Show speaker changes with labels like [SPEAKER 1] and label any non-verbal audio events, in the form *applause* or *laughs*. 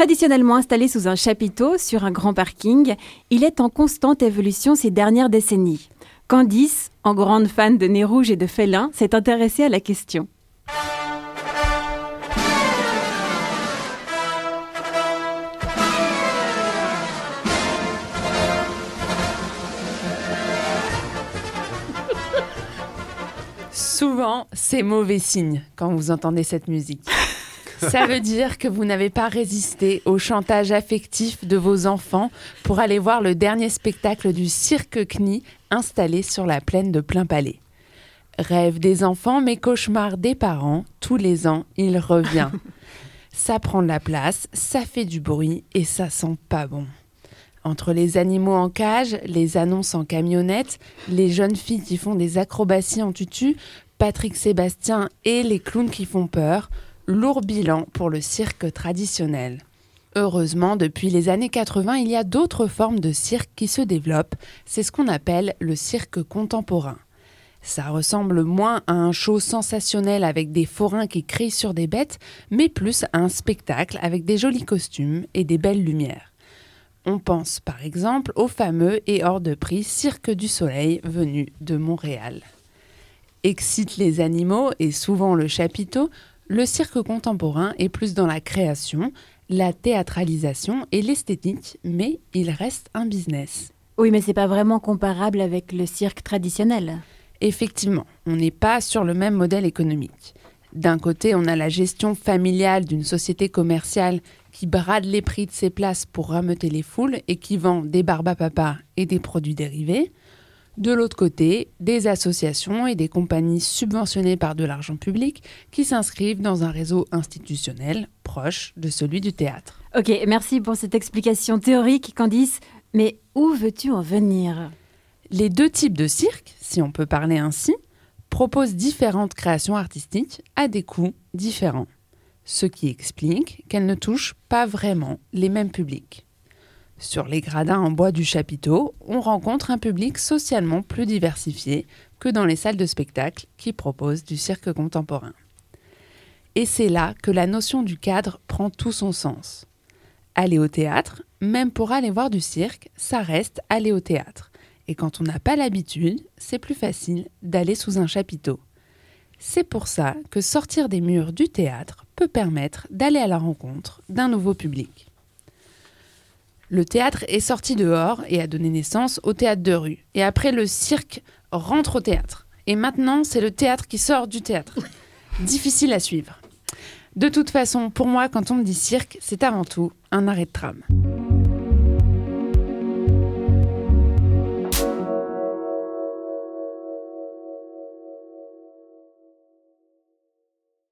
[SPEAKER 1] Traditionnellement installé sous un chapiteau sur un grand parking, il est en constante évolution ces dernières décennies. Candice, en grande fan de nez rouge et de félins, s'est intéressée à la question.
[SPEAKER 2] Souvent, c'est mauvais signe quand vous entendez cette musique. Ça veut dire que vous n'avez pas résisté au chantage affectif de vos enfants pour aller voir le dernier spectacle du Cirque Knie installé sur la plaine de Plein Palais. Rêve des enfants, mais cauchemar des parents, tous les ans, il revient. *laughs* ça prend de la place, ça fait du bruit et ça sent pas bon. Entre les animaux en cage, les annonces en camionnette, les jeunes filles qui font des acrobaties en tutu, Patrick Sébastien et les clowns qui font peur, lourd bilan pour le cirque traditionnel. Heureusement, depuis les années 80, il y a d'autres formes de cirque qui se développent. C'est ce qu'on appelle le cirque contemporain. Ça ressemble moins à un show sensationnel avec des forains qui crient sur des bêtes, mais plus à un spectacle avec des jolis costumes et des belles lumières. On pense par exemple au fameux et hors de prix Cirque du Soleil venu de Montréal. Excite les animaux et souvent le chapiteau, le cirque contemporain est plus dans la création, la théâtralisation et l'esthétique, mais il reste un business.
[SPEAKER 1] Oui, mais c'est pas vraiment comparable avec le cirque traditionnel.
[SPEAKER 2] Effectivement, on n'est pas sur le même modèle économique. D'un côté, on a la gestion familiale d'une société commerciale qui brade les prix de ses places pour rameuter les foules et qui vend des barbes à papa et des produits dérivés. De l'autre côté, des associations et des compagnies subventionnées par de l'argent public qui s'inscrivent dans un réseau institutionnel proche de celui du théâtre.
[SPEAKER 1] Ok, merci pour cette explication théorique, Candice. Mais où veux-tu en venir?
[SPEAKER 2] Les deux types de cirques, si on peut parler ainsi, proposent différentes créations artistiques à des coûts différents, ce qui explique qu'elles ne touchent pas vraiment les mêmes publics. Sur les gradins en bois du chapiteau, on rencontre un public socialement plus diversifié que dans les salles de spectacle qui proposent du cirque contemporain. Et c'est là que la notion du cadre prend tout son sens. Aller au théâtre, même pour aller voir du cirque, ça reste aller au théâtre. Et quand on n'a pas l'habitude, c'est plus facile d'aller sous un chapiteau. C'est pour ça que sortir des murs du théâtre peut permettre d'aller à la rencontre d'un nouveau public. Le théâtre est sorti dehors et a donné naissance au théâtre de rue. Et après, le cirque rentre au théâtre. Et maintenant, c'est le théâtre qui sort du théâtre. Difficile à suivre. De toute façon, pour moi, quand on me dit cirque, c'est avant tout un arrêt de tram.